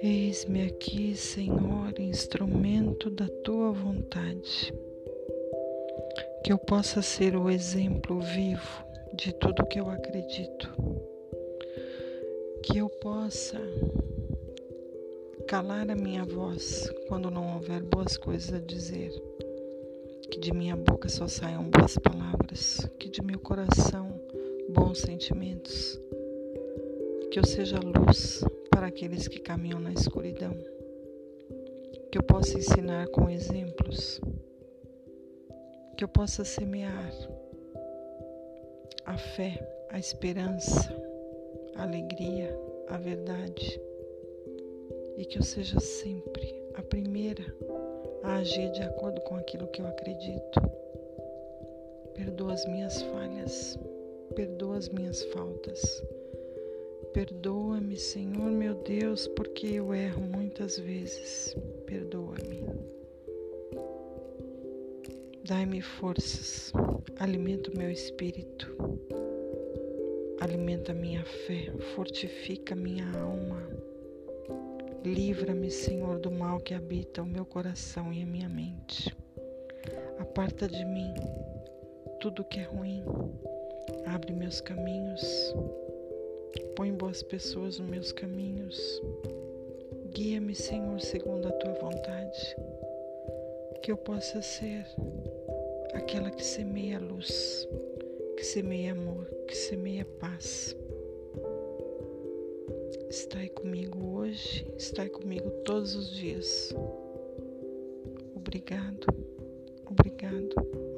Eis-me aqui, Senhor, instrumento da tua vontade, que eu possa ser o exemplo vivo de tudo que eu acredito, que eu possa calar a minha voz quando não houver boas coisas a dizer, que de minha boca só saiam boas palavras, que de meu coração bons sentimentos, que eu seja luz para aqueles que caminham na escuridão, que eu possa ensinar com exemplos, que eu possa semear a fé, a esperança, a alegria, a verdade. E que eu seja sempre a primeira a agir de acordo com aquilo que eu acredito. Perdoa as minhas falhas, perdoa as minhas faltas Perdoa-me, Senhor meu Deus, porque eu erro muitas vezes. Perdoa-me. Dai-me forças, alimenta o meu espírito, alimenta a minha fé, fortifica minha alma. Livra-me, Senhor, do mal que habita o meu coração e a minha mente. Aparta de mim tudo que é ruim, abre meus caminhos Põe boas pessoas nos meus caminhos. Guia-me, Senhor, segundo a tua vontade. Que eu possa ser aquela que semeia luz, que semeia amor, que semeia paz. Estai comigo hoje, estai comigo todos os dias. Obrigado, obrigado, obrigado.